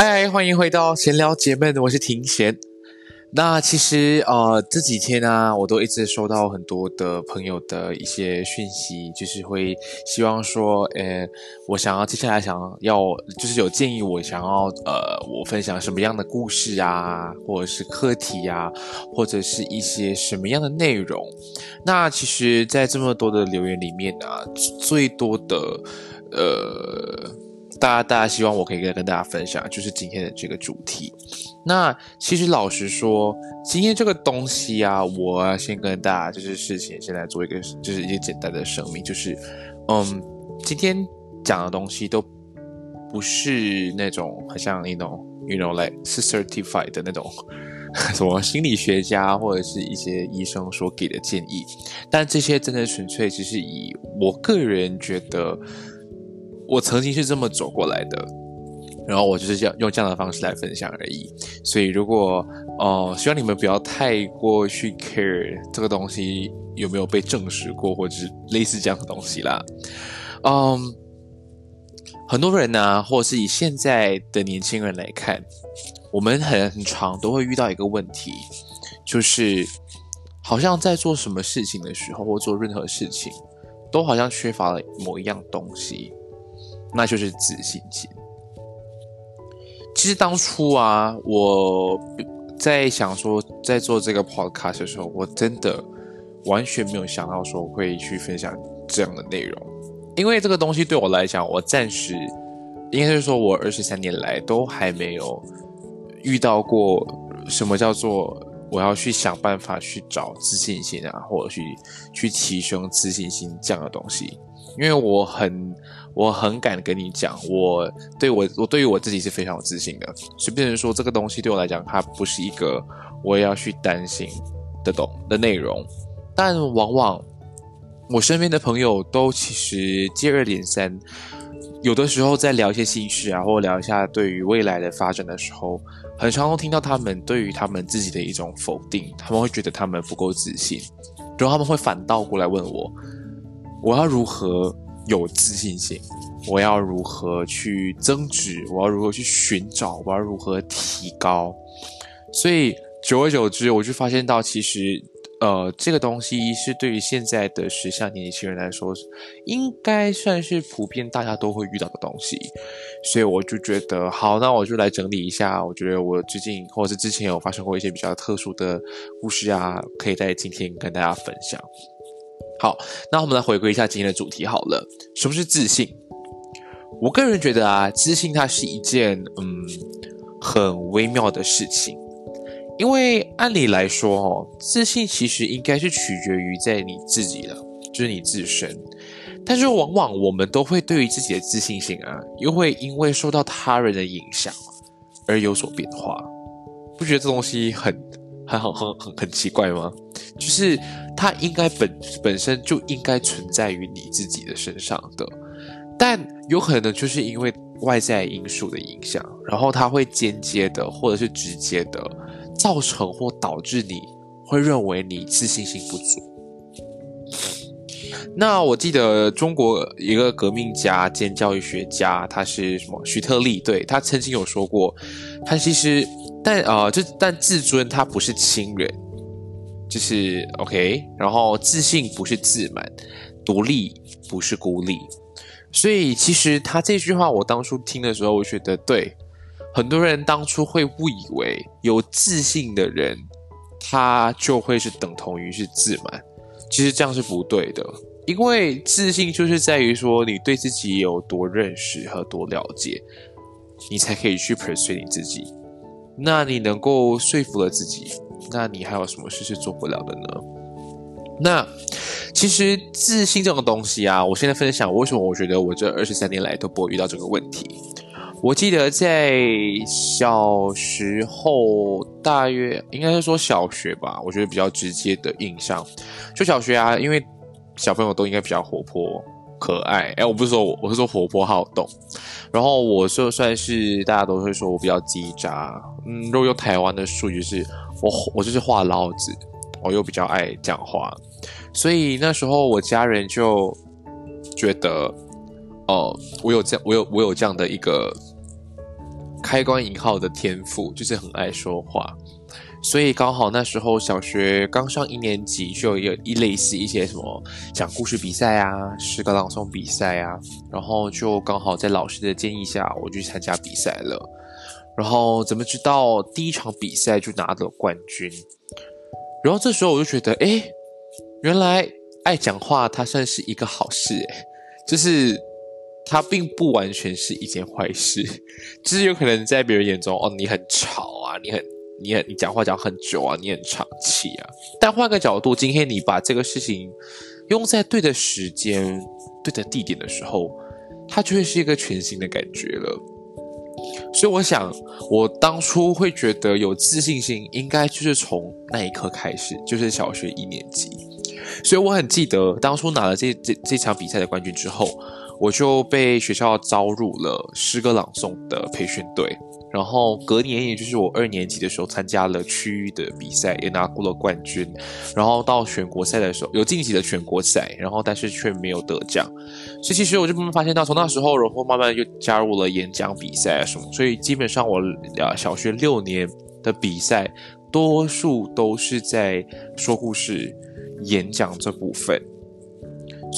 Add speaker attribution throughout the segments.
Speaker 1: 嗨，欢迎回到闲聊姐妹，我是庭贤。那其实呃这几天呢，我都一直收到很多的朋友的一些讯息，就是会希望说，呃，我想要接下来想要就是有建议，我想要呃我分享什么样的故事啊，或者是课题呀，或者是一些什么样的内容。那其实，在这么多的留言里面啊，最多的呃。大家，大家希望我可以跟跟大家分享，就是今天的这个主题。那其实老实说，今天这个东西啊，我先跟大家就是事情，先来做一个就是一些简单的声明，就是嗯，今天讲的东西都不是那种很像那种，you know like certified 的那种 什么心理学家或者是一些医生所给的建议，但这些真的纯粹只是以我个人觉得。我曾经是这么走过来的，然后我就是这样用这样的方式来分享而已。所以，如果呃，希望你们不要太过去 care 这个东西有没有被证实过，或者是类似这样的东西啦。嗯，很多人呢，或者是以现在的年轻人来看，我们很很常都会遇到一个问题，就是好像在做什么事情的时候，或做任何事情，都好像缺乏了某一样东西。那就是自信心。其实当初啊，我在想说，在做这个 podcast 的时候，我真的完全没有想到说会去分享这样的内容，因为这个东西对我来讲，我暂时应该是说我二十三年来都还没有遇到过什么叫做我要去想办法去找自信心啊，或者去去提升自信心这样的东西，因为我很。我很敢跟你讲，我对我我对于我自己是非常有自信的，所以变成说这个东西对我来讲，它不是一个我要去担心的懂的内容。但往往我身边的朋友都其实接二连三，有的时候在聊一些心事啊，或聊一下对于未来的发展的时候，很常都听到他们对于他们自己的一种否定，他们会觉得他们不够自信，然后他们会反倒过来问我，我要如何？有自信心，我要如何去增值？我要如何去寻找？我要如何提高？所以久而久之，我就发现到，其实，呃，这个东西是对于现在的时下年轻人来说，应该算是普遍大家都会遇到的东西。所以我就觉得，好，那我就来整理一下。我觉得我最近或者是之前有发生过一些比较特殊的故事啊，可以在今天跟大家分享。好，那我们来回归一下今天的主题好了。什么是自信？我个人觉得啊，自信它是一件嗯很微妙的事情，因为按理来说哦，自信其实应该是取决于在你自己的，就是你自身。但是往往我们都会对于自己的自信心啊，又会因为受到他人的影响而有所变化。不觉得这东西很很很很很很奇怪吗？就是。它应该本本身就应该存在于你自己的身上的，但有可能就是因为外在因素的影响，然后它会间接的或者是直接的造成或导致你会认为你自信心不足。那我记得中国一个革命家兼教育学家，他是什么？徐特立，对他曾经有说过，他其实但啊，就但自尊他不是亲人，就是 OK，然后自信不是自满，独立不是孤立，所以其实他这句话我当初听的时候，我觉得对，很多人当初会误以为有自信的人，他就会是等同于是自满，其实这样是不对的。因为自信就是在于说你对自己有多认识和多了解，你才可以去 pursue 你自己。那你能够说服了自己，那你还有什么事是做不了的呢？那其实自信这种东西啊，我现在分享为什么我觉得我这二十三年来都不会遇到这个问题。我记得在小时候，大约应该是说小学吧，我觉得比较直接的印象，就小学啊，因为。小朋友都应该比较活泼可爱，哎，我不是说我，我是说活泼好动。然后我就算是大家都会说我比较叽喳，嗯，如果用台湾的术语是，我我就是话痨子，我又比较爱讲话，所以那时候我家人就觉得，哦，我有这样，我有我有这样的一个开关引号的天赋，就是很爱说话。所以刚好那时候小学刚上一年级，就有一类似一些什么讲故事比赛啊、诗歌朗诵比赛啊，然后就刚好在老师的建议下，我去参加比赛了。然后怎么知道第一场比赛就拿了冠军？然后这时候我就觉得，哎，原来爱讲话它算是一个好事，哎，就是它并不完全是一件坏事，就是有可能在别人眼中，哦，你很吵啊，你很。你你讲话讲很久啊，你很长气啊。但换个角度，今天你把这个事情用在对的时间、对的地点的时候，它就会是一个全新的感觉了。所以我想，我当初会觉得有自信心，应该就是从那一刻开始，就是小学一年级。所以我很记得，当初拿了这这这场比赛的冠军之后，我就被学校招入了诗歌朗诵的培训队。然后隔年，也就是我二年级的时候，参加了区域的比赛，也拿过了冠军。然后到全国赛的时候，有晋级的全国赛，然后但是却没有得奖。所以其实我就慢慢发现到，从那时候，然后慢慢又加入了演讲比赛啊什么。所以基本上我啊小学六年的比赛，多数都是在说故事、演讲这部分。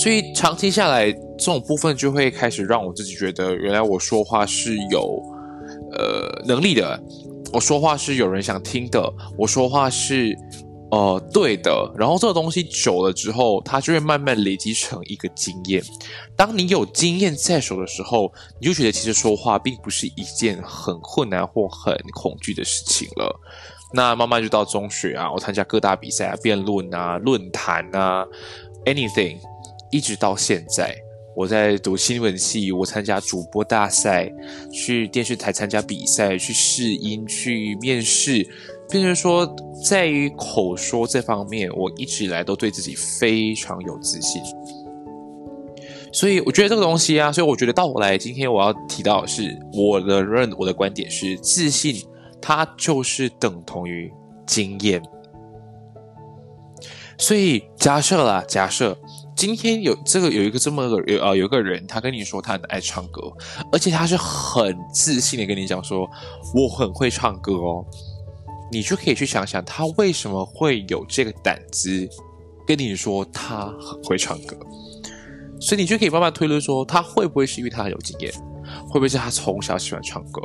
Speaker 1: 所以长期下来，这种部分就会开始让我自己觉得，原来我说话是有。呃，能力的，我说话是有人想听的，我说话是呃对的，然后这个东西久了之后，它就会慢慢累积成一个经验。当你有经验在手的时候，你就觉得其实说话并不是一件很困难或很恐惧的事情了。那慢慢就到中学啊，我参加各大比赛啊、辩论啊、论坛啊，anything，一直到现在。我在读新闻系，我参加主播大赛，去电视台参加比赛，去试音，去面试，变成说，在于口说这方面，我一直以来都对自己非常有自信。所以我觉得这个东西啊，所以我觉得到我来今天我要提到的是我的认我的观点是，自信它就是等同于经验。所以假设啦，假设。今天有这个有一个这么个有呃有个人，他跟你说他很爱唱歌，而且他是很自信的跟你讲说我很会唱歌哦，你就可以去想想他为什么会有这个胆子跟你说他很会唱歌，所以你就可以慢慢推论说他会不会是因为他很有经验，会不会是他从小喜欢唱歌，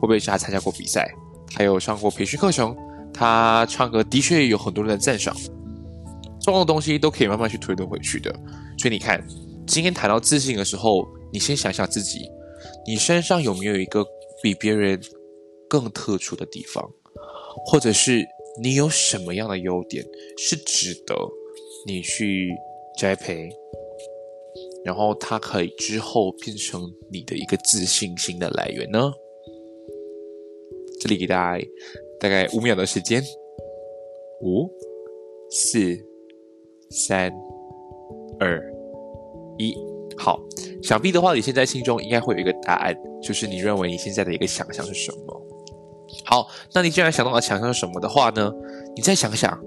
Speaker 1: 会不会是他参加过比赛，他有上过培训课程，他唱歌的确有很多人的赞赏。所有东西都可以慢慢去推动回去的，所以你看，今天谈到自信的时候，你先想想自己，你身上有没有一个比别人更特殊的地方，或者是你有什么样的优点是值得你去栽培，然后它可以之后变成你的一个自信心的来源呢？这里给大家大概五秒的时间，五、四。三、二、一，好，想必的话，你现在心中应该会有一个答案，就是你认为你现在的一个想象是什么？好，那你既然想到了想象是什么的话呢？你再想想，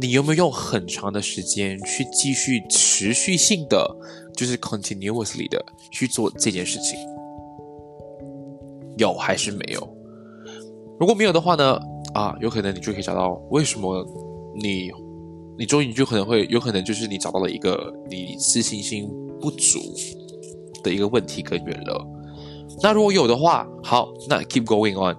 Speaker 1: 你有没有用很长的时间去继续持续性的，就是 continuously 的去做这件事情？有还是没有？如果没有的话呢？啊，有可能你就可以找到为什么你，你终于就可能会有可能就是你找到了一个你自信心不足的一个问题根源了。那如果有的话，好，那 keep going on。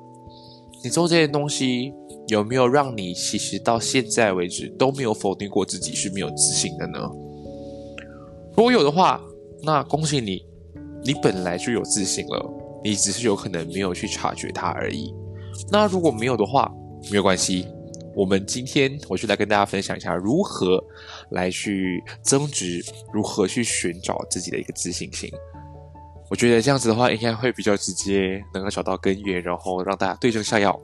Speaker 1: 你做这些东西有没有让你其实到现在为止都没有否定过自己是没有自信的呢？如果有的话，那恭喜你，你本来就有自信了。你只是有可能没有去察觉它而已。那如果没有的话，没有关系。我们今天我就来跟大家分享一下如何来去增值，如何去寻找自己的一个自信心。我觉得这样子的话，应该会比较直接，能够找到根源，然后让大家对症下药。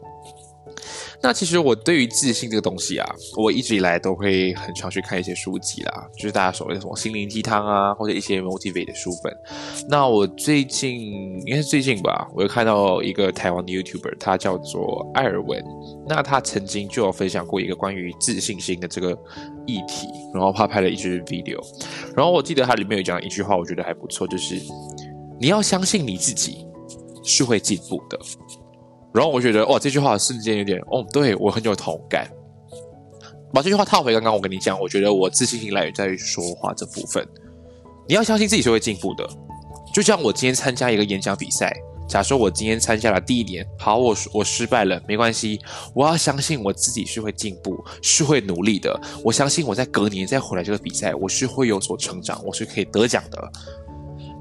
Speaker 1: 那其实我对于自信这个东西啊，我一直以来都会很常去看一些书籍啦，就是大家所谓的什么心灵鸡汤啊，或者一些 motivate 的书本。那我最近应该是最近吧，我又看到一个台湾的 YouTuber，他叫做艾尔文。那他曾经就有分享过一个关于自信心的这个议题，然后他拍了一支 video。然后我记得他里面有讲一句话，我觉得还不错，就是你要相信你自己是会进步的。然后我觉得，哇，这句话瞬间有点，哦，对我很有同感。把这句话套回刚刚我跟你讲，我觉得我自信心来源在于说话这部分。你要相信自己是会进步的。就像我今天参加一个演讲比赛，假设我今天参加了第一年，好，我我失败了，没关系，我要相信我自己是会进步，是会努力的。我相信我在隔年再回来这个比赛，我是会有所成长，我是可以得奖的。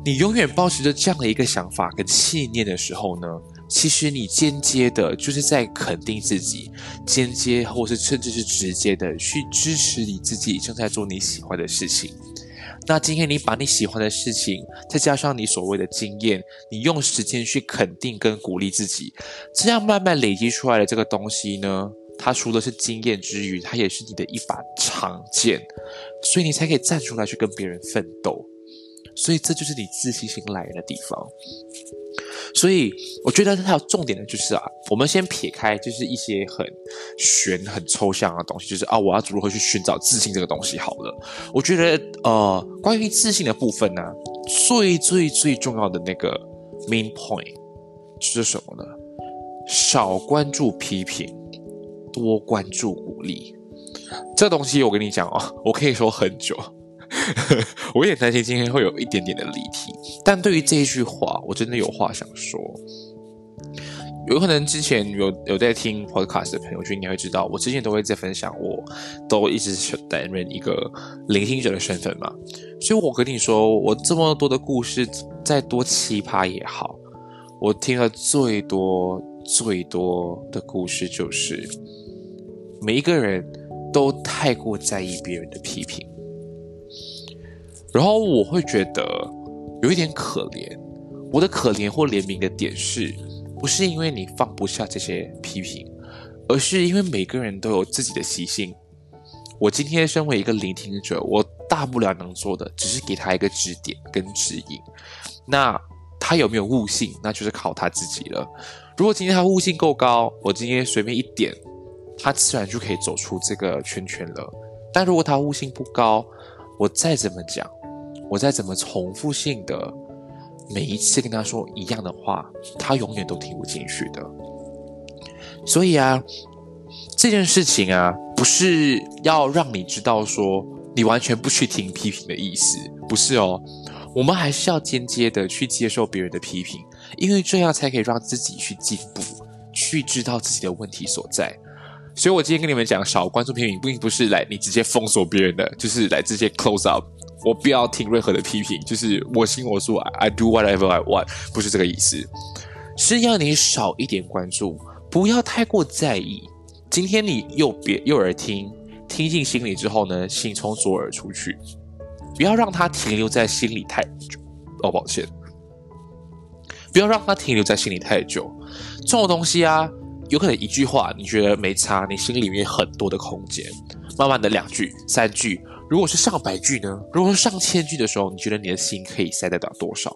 Speaker 1: 你永远保持着这样的一个想法跟信念的时候呢？其实你间接的就是在肯定自己，间接或是甚至是直接的去支持你自己正在做你喜欢的事情。那今天你把你喜欢的事情，再加上你所谓的经验，你用时间去肯定跟鼓励自己，这样慢慢累积出来的这个东西呢，它除了是经验之余，它也是你的一把长剑，所以你才可以站出来去跟别人奋斗。所以这就是你自信心来源的地方。所以我觉得它有重点的就是啊，我们先撇开就是一些很玄、很抽象的东西，就是啊，我要如何去寻找自信这个东西好了。我觉得呃，关于自信的部分呢，最最最重要的那个 main point 是什么呢？少关注批评，多关注鼓励。这东西我跟你讲哦，我可以说很久。我也担心今天会有一点点的离题，但对于这一句话，我真的有话想说。有可能之前有有在听 podcast 的朋友就应该会知道，我之前都会在分享，我都一直是担任一个聆听者的身份嘛。所以我跟你说，我这么多的故事，再多奇葩也好，我听了最多最多的故事，就是每一个人都太过在意别人的批评。然后我会觉得有一点可怜，我的可怜或怜悯的点是，不是因为你放不下这些批评，而是因为每个人都有自己的习性。我今天身为一个聆听者，我大不了能做的，只是给他一个指点跟指引。那他有没有悟性，那就是靠他自己了。如果今天他悟性够高，我今天随便一点，他自然就可以走出这个圈圈了。但如果他悟性不高，我再怎么讲。我再怎么重复性的每一次跟他说一样的话，他永远都听不进去的。所以啊，这件事情啊，不是要让你知道说你完全不去听批评的意思，不是哦。我们还是要间接的去接受别人的批评，因为这样才可以让自己去进步，去知道自己的问题所在。所以我今天跟你们讲，少关注批评，并不是来你直接封锁别人的，就是来直接 close up。我不要听任何的批评，就是我行我素，I do whatever I want，不是这个意思，是要你少一点关注，不要太过在意。今天你右边右耳听，听进心里之后呢，请从左耳出去，不要让它停留在心里太久。哦，抱歉，不要让它停留在心里太久。这种东西啊，有可能一句话你觉得没差，你心里面很多的空间，慢慢的两句、三句。如果是上百句呢？如果是上千句的时候，你觉得你的心可以塞得了多少？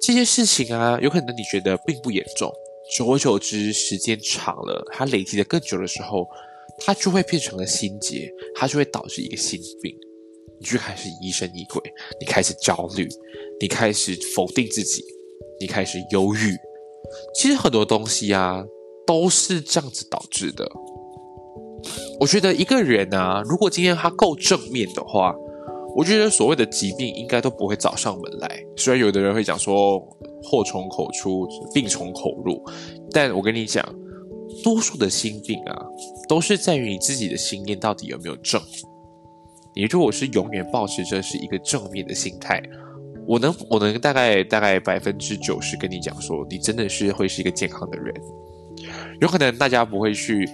Speaker 1: 这些事情啊，有可能你觉得并不严重，久而久之，时间长了，它累积的更久的时候，它就会变成了心结，它就会导致一个心病，你就开始疑神疑鬼，你开始焦虑，你开始否定自己，你开始忧郁。其实很多东西啊，都是这样子导致的。我觉得一个人啊，如果今天他够正面的话，我觉得所谓的疾病应该都不会找上门来。虽然有的人会讲说祸从口出，病从口入，但我跟你讲，多数的心病啊，都是在于你自己的心念到底有没有正。你如果是永远保持着是一个正面的心态，我能我能大概大概百分之九十跟你讲说，你真的是会是一个健康的人。有可能大家不会去。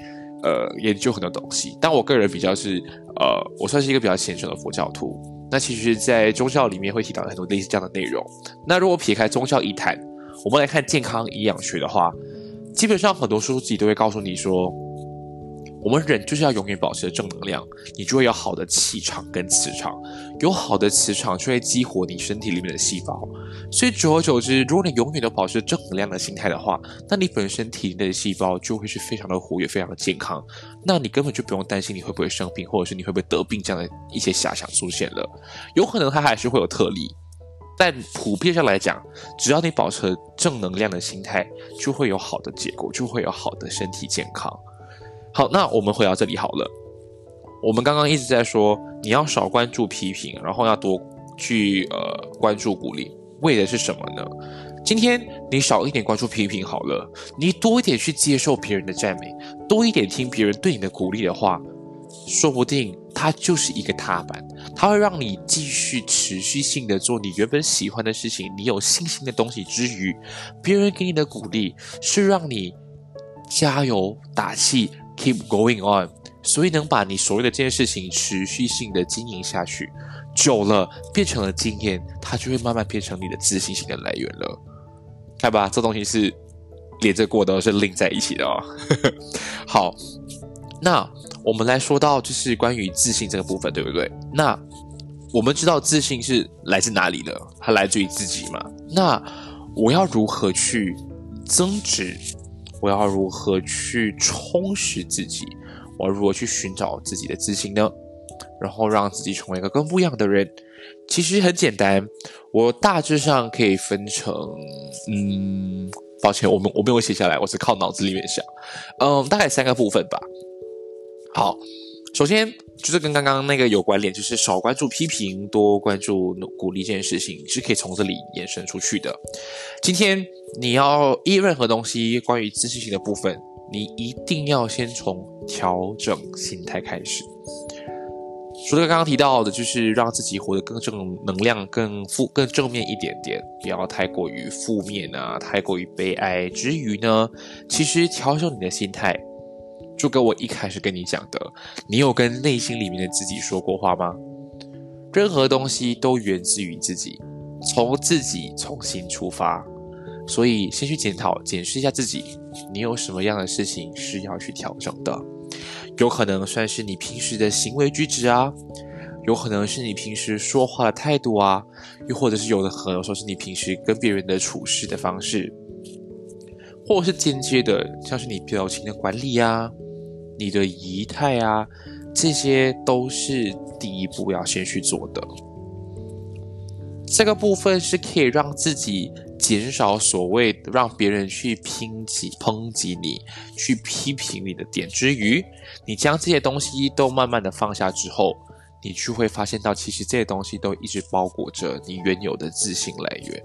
Speaker 1: 呃，研究很多东西，但我个人比较是，呃，我算是一个比较虔诚的佛教徒。那其实，在宗教里面会提到很多类似这样的内容。那如果撇开宗教一谈，我们来看健康营养学的话，基本上很多书籍都会告诉你说。我们人就是要永远保持正能量，你就会有好的气场跟磁场，有好的磁场就会激活你身体里面的细胞。所以久而久之，如果你永远都保持正能量的心态的话，那你本身体内的细胞就会是非常的活跃、非常的健康。那你根本就不用担心你会不会生病，或者是你会不会得病这样的一些遐想出现了。有可能它还是会有特例，但普遍上来讲，只要你保持正能量的心态，就会有好的结果，就会有好的身体健康。好，那我们回到这里好了。我们刚刚一直在说，你要少关注批评，然后要多去呃关注鼓励，为的是什么呢？今天你少一点关注批评好了，你多一点去接受别人的赞美，多一点听别人对你的鼓励的话，说不定它就是一个踏板，它会让你继续持续性的做你原本喜欢的事情，你有信心的东西之余，别人给你的鼓励是让你加油打气。Keep going on，所以能把你所谓的这件事情持续性的经营下去，久了变成了经验，它就会慢慢变成你的自信心的来源了。看吧，这东西是连着过的，是连在一起的哦。好，那我们来说到就是关于自信这个部分，对不对？那我们知道自信是来自哪里的？它来自于自己嘛？那我要如何去增值？我要如何去充实自己？我要如何去寻找自己的自信呢？然后让自己成为一个更不一样的人。其实很简单，我大致上可以分成，嗯，抱歉，我们我没有写下来，我是靠脑子里面想，嗯，大概三个部分吧。好，首先。就是跟刚刚那个有关联，就是少关注批评，多关注鼓励这件事情，是可以从这里延伸出去的。今天你要依任何东西，关于自信心的部分，你一定要先从调整心态开始。除了刚刚提到的，就是让自己活得更正能量、更负、更正面一点点，不要太过于负面啊，太过于悲哀。之余呢，其实调整你的心态。就跟我一开始跟你讲的，你有跟内心里面的自己说过话吗？任何东西都源自于自己，从自己重新出发，所以先去检讨、检视一下自己，你有什么样的事情是要去调整的？有可能算是你平时的行为举止啊，有可能是你平时说话的态度啊，又或者是有的可能说是你平时跟别人的处事的方式，或是间接的，像是你表情的管理呀。你的仪态啊，这些都是第一步要先去做的。这个部分是可以让自己减少所谓让别人去抨击、抨击你、去批评你的点之余，你将这些东西都慢慢的放下之后，你就会发现到，其实这些东西都一直包裹着你原有的自信来源。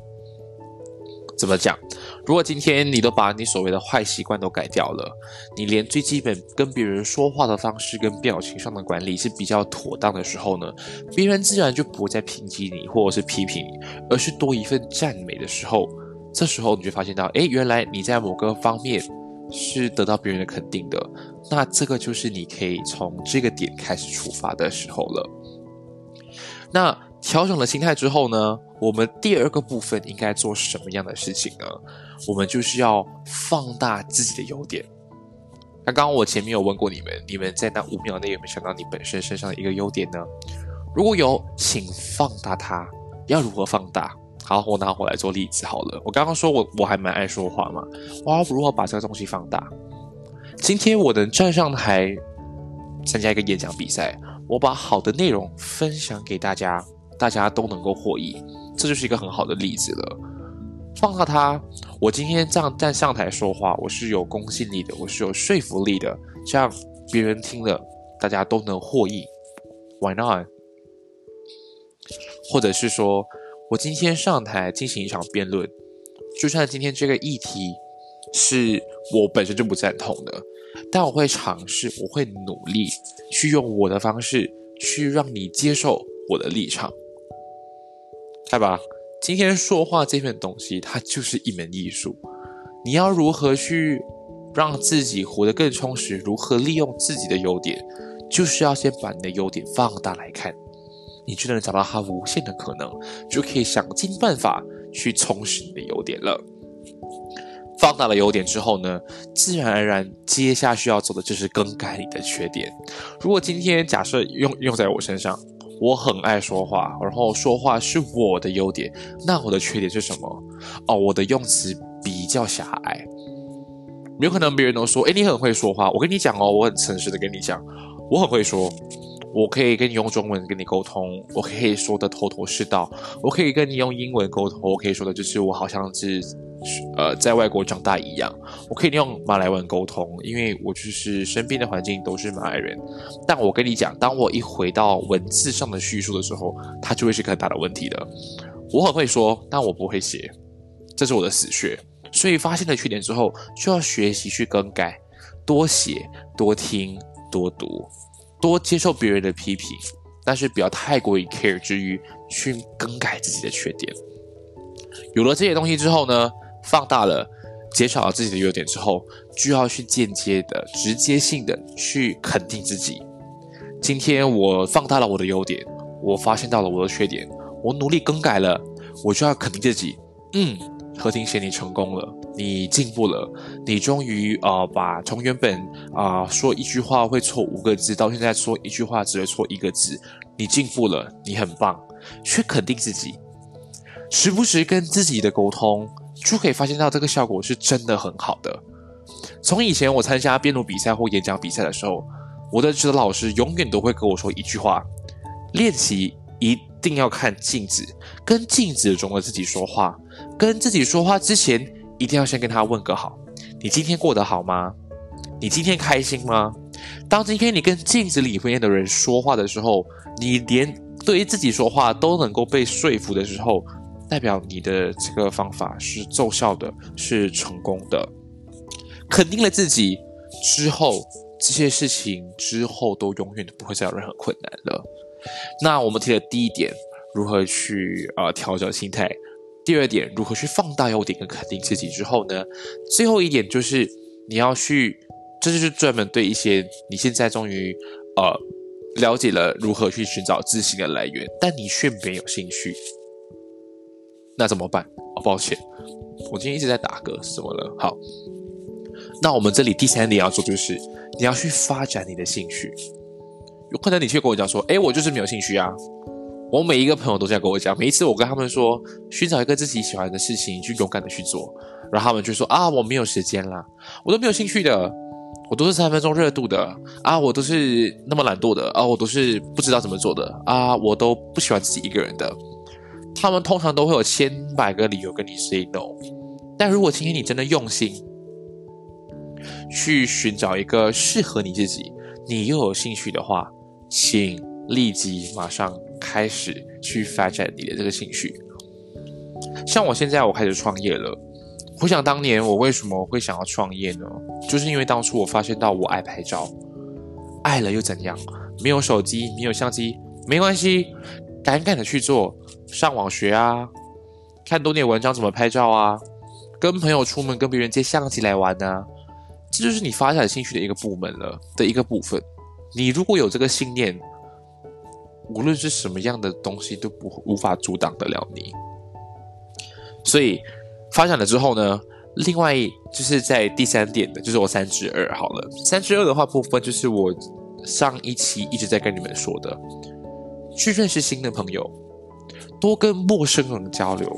Speaker 1: 怎么讲？如果今天你都把你所谓的坏习惯都改掉了，你连最基本跟别人说话的方式跟表情上的管理是比较妥当的时候呢，别人自然就不会再抨击你或者是批评你，而是多一份赞美的时候，这时候你就发现到，哎，原来你在某个方面是得到别人的肯定的，那这个就是你可以从这个点开始出发的时候了。那。调整了心态之后呢，我们第二个部分应该做什么样的事情呢？我们就是要放大自己的优点，刚刚我前面有问过你们，你们在那五秒内有没有想到你本身身上的一个优点呢？如果有，请放大它。要如何放大？好，我拿我来做例子好了。我刚刚说我我还蛮爱说话嘛，我要如何把这个东西放大？今天我能站上台参加一个演讲比赛，我把好的内容分享给大家，大家都能够获益，这就是一个很好的例子了。放大它，我今天这样站上台说话，我是有公信力的，我是有说服力的，这样别人听了，大家都能获益。Why not？或者是说，我今天上台进行一场辩论，就算今天这个议题是我本身就不赞同的，但我会尝试，我会努力去用我的方式去让你接受我的立场，对吧？今天说话这份东西，它就是一门艺术。你要如何去让自己活得更充实？如何利用自己的优点？就是要先把你的优点放大来看。你就能找到它无限的可能，就可以想尽办法去充实你的优点了。放大了优点之后呢，自然而然接下去要做的就是更改你的缺点。如果今天假设用用在我身上，我很爱说话，然后说话是我的优点，那我的缺点是什么？哦，我的用词比较狭隘。有可能别人都说，哎，你很会说话。我跟你讲哦，我很诚实的跟你讲，我很会说。我可以跟你用中文跟你沟通，我可以说的头头是道。我可以跟你用英文沟通，我可以说的就是我好像是，呃，在外国长大一样。我可以用马来文沟通，因为我就是身边的环境都是马来人。但我跟你讲，当我一回到文字上的叙述的时候，它就会是个很大的问题的。我很会说，但我不会写，这是我的死穴。所以发现了缺点之后，就要学习去更改，多写、多听、多读。多接受别人的批评，但是不要太过于 care 之余去更改自己的缺点。有了这些东西之后呢，放大了、减少了自己的优点之后，就要去间接的、直接性的去肯定自己。今天我放大了我的优点，我发现到了我的缺点，我努力更改了，我就要肯定自己。嗯，何庭贤，你成功了。你进步了，你终于啊，把从原本啊说一句话会错五个字，到现在说一句话只会错一个字，你进步了，你很棒，去肯定自己，时不时跟自己的沟通，就可以发现到这个效果是真的很好的。从以前我参加辩论比赛或演讲比赛的时候，我的指导老师永远都会跟我说一句话：练习一定要看镜子，跟镜子中的自己说话，跟自己说话之前。一定要先跟他问个好，你今天过得好吗？你今天开心吗？当今天你跟镜子里面的人说话的时候，你连对于自己说话都能够被说服的时候，代表你的这个方法是奏效的，是成功的。肯定了自己之后，这些事情之后都永远都不会再有任何困难了。那我们提的第一点，如何去呃调整心态？第二点，如何去放大优点跟肯定自己之后呢？最后一点就是你要去，这就是专门对一些你现在终于呃了解了如何去寻找自信的来源，但你却没有兴趣，那怎么办？哦，抱歉，我今天一直在打嗝，是怎么了？好，那我们这里第三点要做就是你要去发展你的兴趣。有可能你却跟我讲说，哎，我就是没有兴趣啊。我每一个朋友都这样跟我讲，每一次我跟他们说寻找一个自己喜欢的事情，去勇敢的去做，然后他们就说啊，我没有时间啦，我都没有兴趣的，我都是三分钟热度的啊，我都是那么懒惰的啊，我都是不知道怎么做的啊，我都不喜欢自己一个人的。他们通常都会有千百个理由跟你 say no，但如果今天你真的用心去寻找一个适合你自己，你又有兴趣的话，请立即马上。开始去发展你的这个兴趣，像我现在我开始创业了。回想当年我为什么会想要创业呢？就是因为当初我发现到我爱拍照，爱了又怎样？没有手机，没有相机，没关系，敢敢的去做，上网学啊，看多点文章怎么拍照啊，跟朋友出门跟别人借相机来玩呢，这就是你发展兴趣的一个部门了的一个部分。你如果有这个信念。无论是什么样的东西都不无法阻挡得了你，所以发展了之后呢，另外就是在第三点的，就是我三之二好了。三之二的话部分就是我上一期一直在跟你们说的，去认识新的朋友，多跟陌生人交流。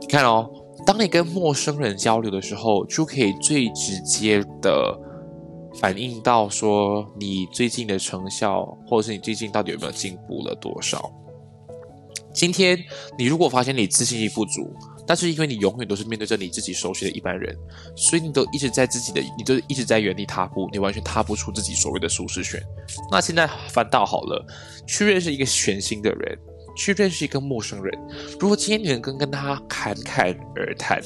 Speaker 1: 你看哦，当你跟陌生人交流的时候，就可以最直接的反映到说你最近的成效，或者是你最近到底有没有进步了多少。今天你如果发现你自信心不足，但是因为你永远都是面对着你自己熟悉的一般人，所以你都一直在自己的，你都一直在原地踏步，你完全踏不出自己所谓的舒适圈。那现在反倒好了，去认识一个全新的人，去认识一个陌生人。如果今天你能跟跟他侃侃而谈，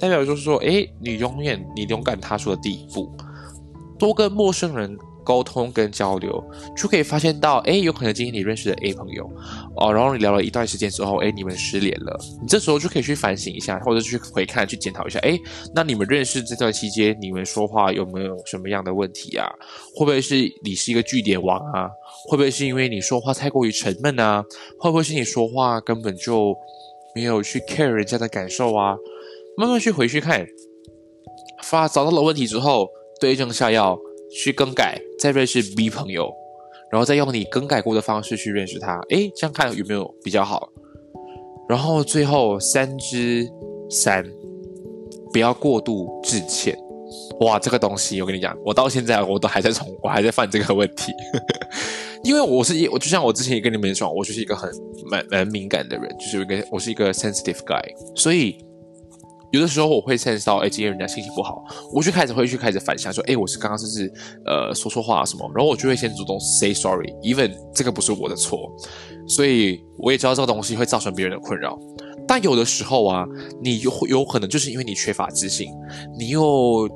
Speaker 1: 代表就是说，哎，你永远你勇敢踏出了第一步，多跟陌生人。沟通跟交流，就可以发现到，哎，有可能今天你认识的 A 朋友，哦，然后你聊了一段时间之后，哎，你们失联了，你这时候就可以去反省一下，或者去回看、去检讨一下，哎，那你们认识这段期间，你们说话有没有什么样的问题啊？会不会是你是一个据点王啊？会不会是因为你说话太过于沉闷啊？会不会是你说话根本就没有去 care 人家的感受啊？慢慢去回去看，发找到了问题之后，对症下药。去更改，再认识 B 朋友，然后再用你更改过的方式去认识他，诶，这样看有没有比较好？然后最后三之三，不要过度致歉。哇，这个东西我跟你讲，我到现在我都还在从，我还在犯这个问题，因为我是一，我就像我之前也跟你们说，我就是一个很蛮蛮敏感的人，就是一个我是一个 sensitive guy，所以。有的时候我会 sense 到，哎，今天人家心情不好，我就开始会去开始反向，说，哎，我是刚刚是是呃说错话什么？然后我就会先主动 say sorry，even 这个不是我的错，所以我也知道这个东西会造成别人的困扰。但有的时候啊，你有有可能就是因为你缺乏自信，你又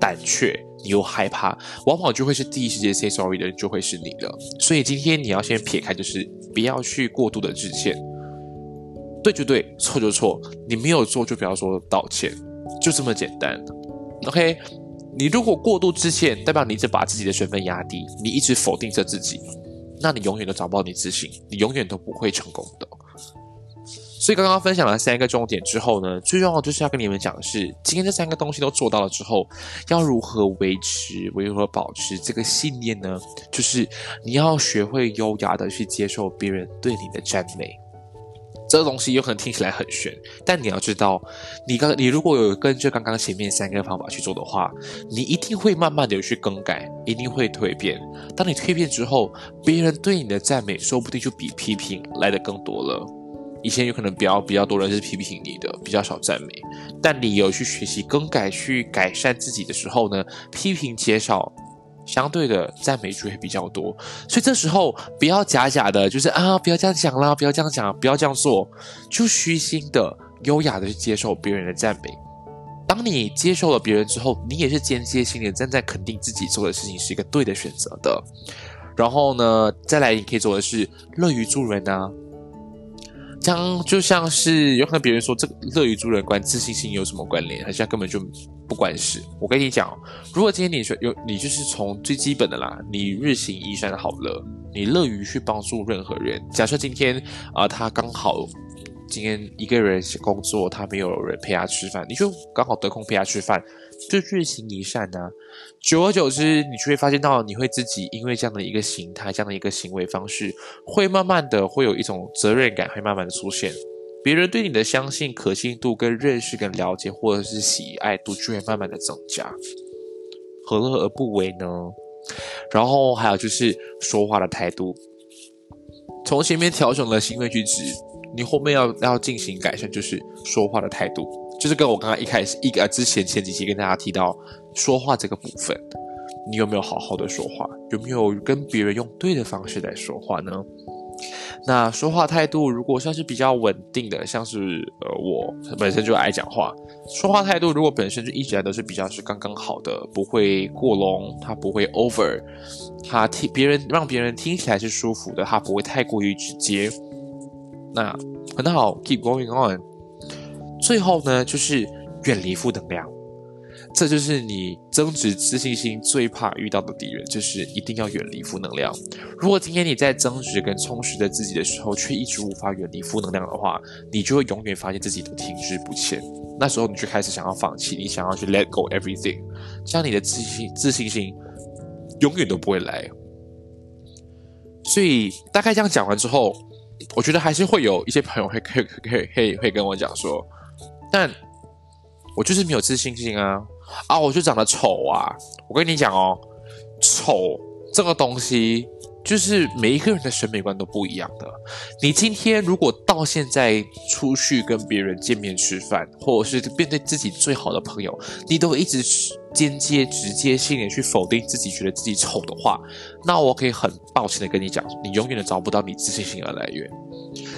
Speaker 1: 胆怯，你又害怕，往往就会是第一时间 say sorry 的人就会是你了。所以今天你要先撇开，就是不要去过度的致歉。对就对，错就错，你没有做就不要说道歉，就这么简单。OK，你如果过度致歉，代表你一直把自己的身份压低，你一直否定着自己，那你永远都找不到你自信，你永远都不会成功的。所以刚刚分享了三个重点之后呢，最重要就是要跟你们讲的是，今天这三个东西都做到了之后，要如何维持，如何保持这个信念呢？就是你要学会优雅的去接受别人对你的赞美。这个东西有可能听起来很玄，但你要知道，你刚你如果有跟着刚刚前面三个方法去做的话，你一定会慢慢的去更改，一定会蜕变。当你蜕变之后，别人对你的赞美说不定就比批评来的更多了。以前有可能比较比较多人是批评你的，比较少赞美，但你有去学习更改去改善自己的时候呢，批评减少。相对的赞美就会比较多，所以这时候不要假假的，就是啊，不要这样讲啦，不要这样讲，不要这样做，就虚心的、优雅的去接受别人的赞美。当你接受了别人之后，你也是间接性的站在肯定自己做的事情是一个对的选择的。然后呢，再来你可以做的是乐于助人啊。将就像是有可能别人说这个乐于助人关自信心有什么关联？好像根本就不关事。我跟你讲，如果今天你说有你就是从最基本的啦，你日行一善好了，你乐于去帮助任何人。假设今天啊，他刚好今天一个人工作，他没有人陪他吃饭，你就刚好得空陪他吃饭。就日行一善呢，久而久之，你就会发现到，你会自己因为这样的一个形态，这样的一个行为方式，会慢慢的会有一种责任感，会慢慢的出现。别人对你的相信、可信度、跟认识、跟了解，或者是喜爱度，就会慢慢的增加。何乐而不为呢？然后还有就是说话的态度，从前面调整了行为举止，你后面要要进行改善，就是说话的态度。就是跟我刚刚一开始一个之前前几期跟大家提到说话这个部分，你有没有好好的说话？有没有跟别人用对的方式来说话呢？那说话态度如果算是比较稳定的，像是呃我本身就爱讲话，说话态度如果本身就一直来都是比较是刚刚好的，不会过笼，它不会 over，它听别人让别人听起来是舒服的，它不会太过于直接。那很好，keep going on。最后呢，就是远离负能量。这就是你增值自信心最怕遇到的敌人，就是一定要远离负能量。如果今天你在增值跟充实着自己的时候，却一直无法远离负能量的话，你就会永远发现自己都停滞不前。那时候你就开始想要放弃，你想要去 let go everything，这样你的自信自信心永远都不会来。所以大概这样讲完之后，我觉得还是会有一些朋友会会会会会跟我讲说，但我就是没有自信心啊啊，我就长得丑啊！我跟你讲哦，丑这个东西。就是每一个人的审美观都不一样的。你今天如果到现在出去跟别人见面吃饭，或者是面对自己最好的朋友，你都一直间接、直接性的去否定自己，觉得自己丑的话，那我可以很抱歉的跟你讲，你永远都找不到你自信心的来源，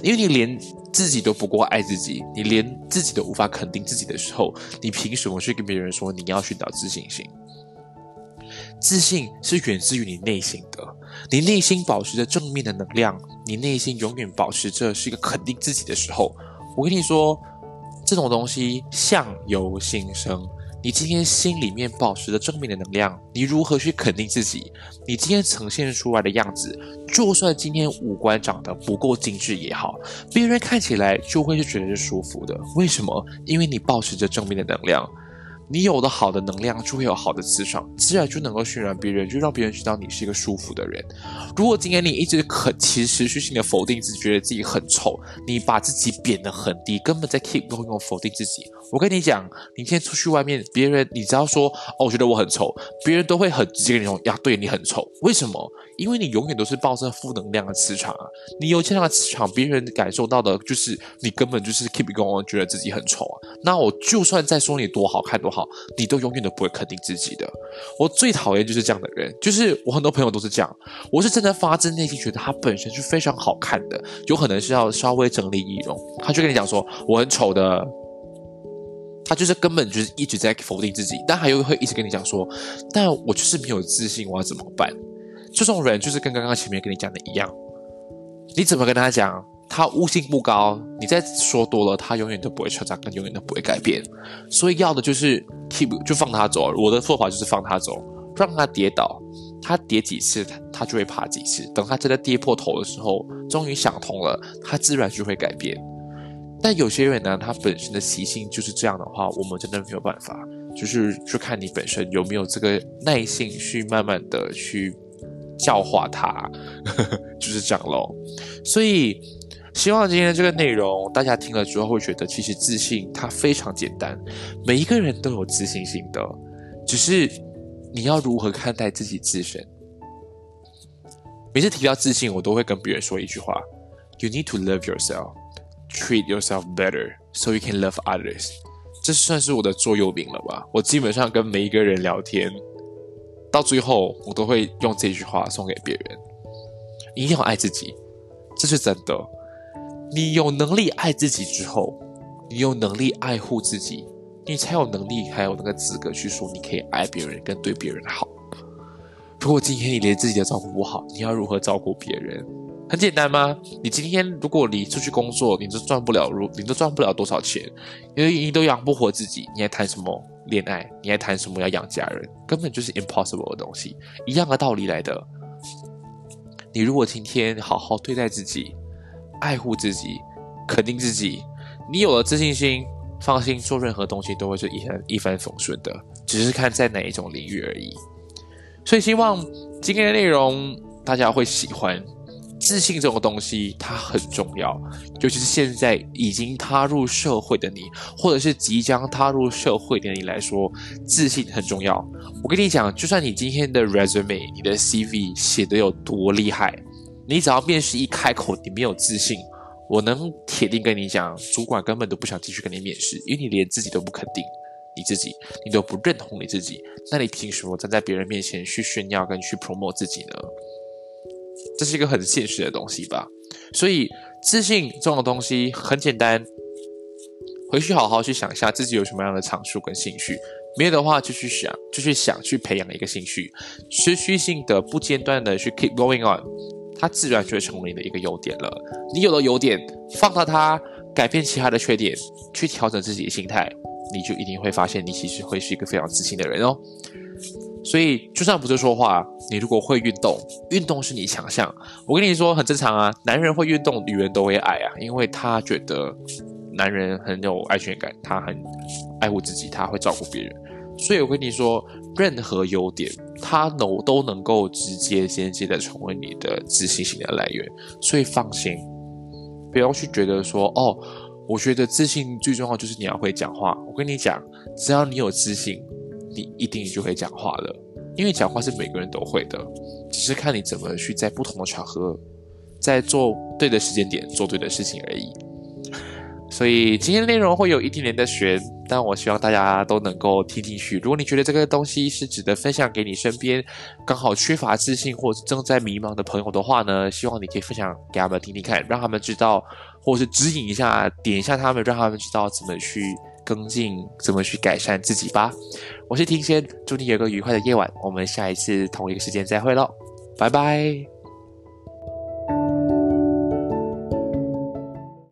Speaker 1: 因为你连自己都不够爱自己，你连自己都无法肯定自己的时候，你凭什么去跟别人说你要寻找自信心？自信是源自于你内心的，你内心保持着正面的能量，你内心永远保持着是一个肯定自己的时候，我跟你说，这种东西相由心生。你今天心里面保持着正面的能量，你如何去肯定自己？你今天呈现出来的样子，就算今天五官长得不够精致也好，别人看起来就会是觉得是舒服的。为什么？因为你保持着正面的能量。你有了好的能量，就会有好的磁场，自然就能够渲染别人，就让别人知道你是一个舒服的人。如果今天你一直很持持续性的否定自己，觉得自己很丑，你把自己贬得很低，根本在 keep going 否定自己。我跟你讲，你今天出去外面，别人你只要说哦，我觉得我很丑，别人都会很直接跟你说呀，对你很丑。为什么？因为你永远都是抱着负能量的磁场啊。你有这样的磁场，别人感受到的就是你根本就是 keep going，觉得自己很丑啊。那我就算再说你多好看多好。你都永远都不会肯定自己的。我最讨厌就是这样的人，就是我很多朋友都是这样。我是真的发自内心觉得他本身是非常好看的，有可能是要稍微整理仪容，他就跟你讲说我很丑的。他就是根本就是一直在否定自己，但他又会一直跟你讲说，但我就是没有自信，我要怎么办？这种人就是跟刚刚前面跟你讲的一样，你怎么跟他讲？他悟性不高，你再说多了，他永远都不会成长，跟永远都不会改变。所以要的就是 keep，就放他走。我的做法就是放他走，让他跌倒，他跌几次，他就会爬几次。等他真的跌破头的时候，终于想通了，他自然就会改变。但有些人呢，他本身的习性就是这样的话，我们真的没有办法，就是去看你本身有没有这个耐性去慢慢的去教化他，就是这样喽。所以。希望今天这个内容，大家听了之后会觉得，其实自信它非常简单，每一个人都有自信心的，只是你要如何看待自己自身。每次提到自信，我都会跟别人说一句话：You need to love yourself, treat yourself better, so you can love others。这算是我的座右铭了吧？我基本上跟每一个人聊天，到最后我都会用这句话送给别人：一定要爱自己，这是真的。你有能力爱自己之后，你有能力爱护自己，你才有能力还有那个资格去说你可以爱别人跟对别人好。如果今天你连自己都照顾不好，你要如何照顾别人？很简单吗？你今天如果你出去工作，你都赚不了，如你都赚不了多少钱，因为你都养不活自己，你还谈什么恋爱？你还谈什么要养家人？根本就是 impossible 的东西，一样的道理来的。你如果今天好好对待自己。爱护自己，肯定自己。你有了自信心，放心做任何东西都会是一帆一帆风顺的，只是看在哪一种领域而已。所以希望今天的内容大家会喜欢。自信这种东西它很重要，尤其是现在已经踏入社会的你，或者是即将踏入社会的你来说，自信很重要。我跟你讲，就算你今天的 resume、你的 CV 写的有多厉害。你只要面试一开口，你没有自信，我能铁定跟你讲，主管根本都不想继续跟你面试，因为你连自己都不肯定你自己，你都不认同你自己，那你凭什么站在别人面前去炫耀跟去 promote 自己呢？这是一个很现实的东西吧。所以自信这种东西很简单，回去好好去想一下自己有什么样的长处跟兴趣，没有的话就去想，就去想去培养一个兴趣，持续性的不间断的去 keep going on。它自然就会成为你的一个优点了。你有了优点，放大它，改变其他的缺点，去调整自己的心态，你就一定会发现你其实会是一个非常自信的人哦。所以，就算不是说话，你如果会运动，运动是你强项。我跟你说，很正常啊，男人会运动，女人都会爱啊，因为他觉得男人很有安全感，他很爱护自己，他会照顾别人。所以我跟你说，任何优点，它能都能够直接间接的成为你的自信心的来源。所以放心，不要去觉得说，哦，我觉得自信最重要就是你要会讲话。我跟你讲，只要你有自信。你一定就会讲话了，因为讲话是每个人都会的，只是看你怎么去在不同的场合，在做对的时间点做对的事情而已。所以今天内容会有一点点的悬，但我希望大家都能够听进去。如果你觉得这个东西是值得分享给你身边刚好缺乏自信或者正在迷茫的朋友的话呢，希望你可以分享给他们听听看，让他们知道，或是指引一下，点一下他们，让他们知道怎么去。跟进怎么去改善自己吧。我是庭先，祝你有个愉快的夜晚。我们下一次同一个时间再会喽，拜拜。